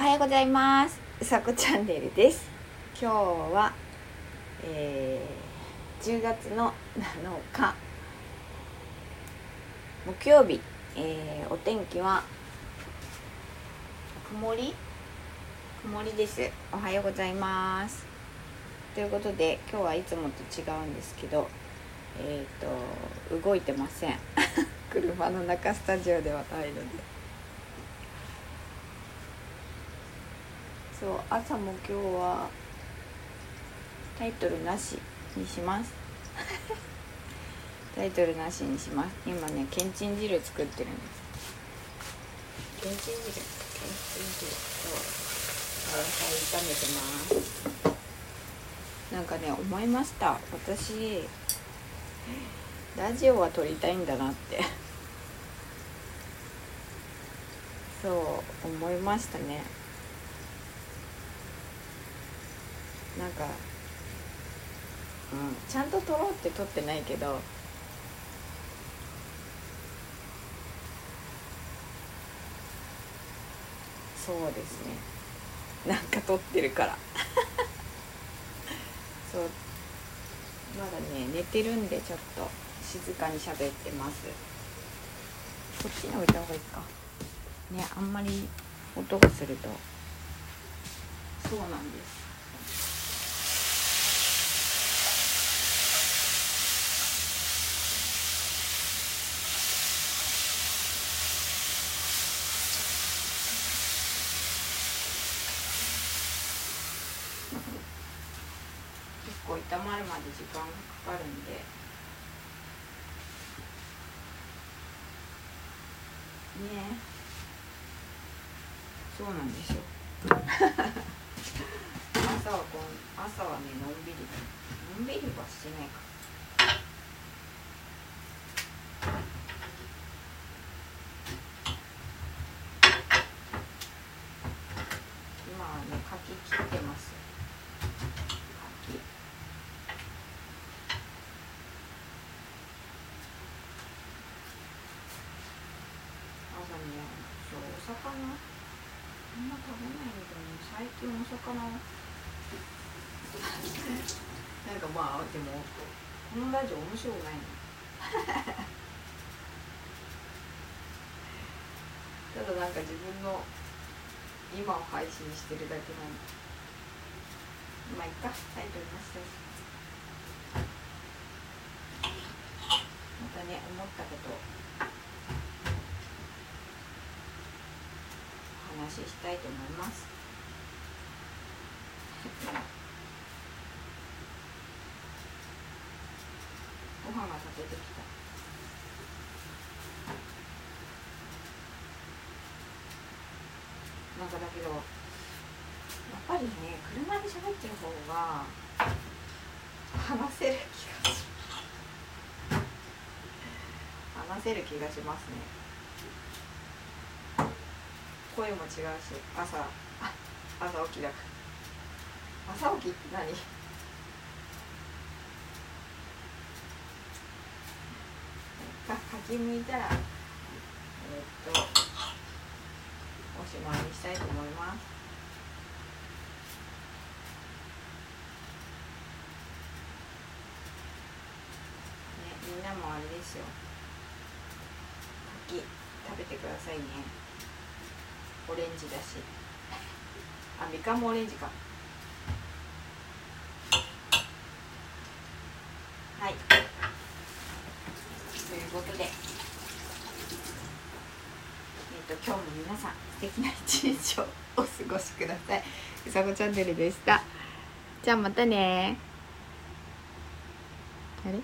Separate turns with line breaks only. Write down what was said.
はようございます。うさこチャンネルです。今日は、えー、10月の7日木曜日、えー、お天気は曇り？曇りです。おはようございます。ということで今日はいつもと違うんですけどえっ、ー、と動いてません。車の中スタジオではないので。そう朝も今日はタイトルなしにします。タイトルなしにします。今ねけんちん汁作ってるんです。けんちん汁けんちん汁とお野菜炒めてます。なんかね思いました。私ラジオは撮りたいんだなって。そう思いましたねなんか、うん、ちゃんと撮ろうって撮ってないけどそうですね。なんか撮ってるから。そう。まだね寝てるんでちょっと静かに喋ってます。こっちに置いた方がいいか。ねあんまり音がすると。そうなんです。構炒まるまで時間がかかるんで。ねそうなんですよ。朝はこん朝はねのんびり。のんびりはしてないか。今はね柿切ってます。魚？あんま食べないけどね最近お魚？なんかまあでもこのラジオ面白くないの。ただなんか自分の今を配信してるだけなのまあいっか。タイトルなしまたね思ったこと話ししたいと思います。ご飯が炊けてきた。なんかだけどやっぱりね車で喋ってる方が話せる気がします話せる気がしますね声も違うし朝朝起きだから朝起きって何？かかきむいたらえー、っとおしまいにしたいと思います。ねみんなもあれですよ。柿食べてくださいね。オレンジだし。あみかんもオレンジか。はい。ということで。えっ、ー、と今日も皆さん素敵な一日をお過ごしください。うさこチャンネルでした。じゃあまたねあれ？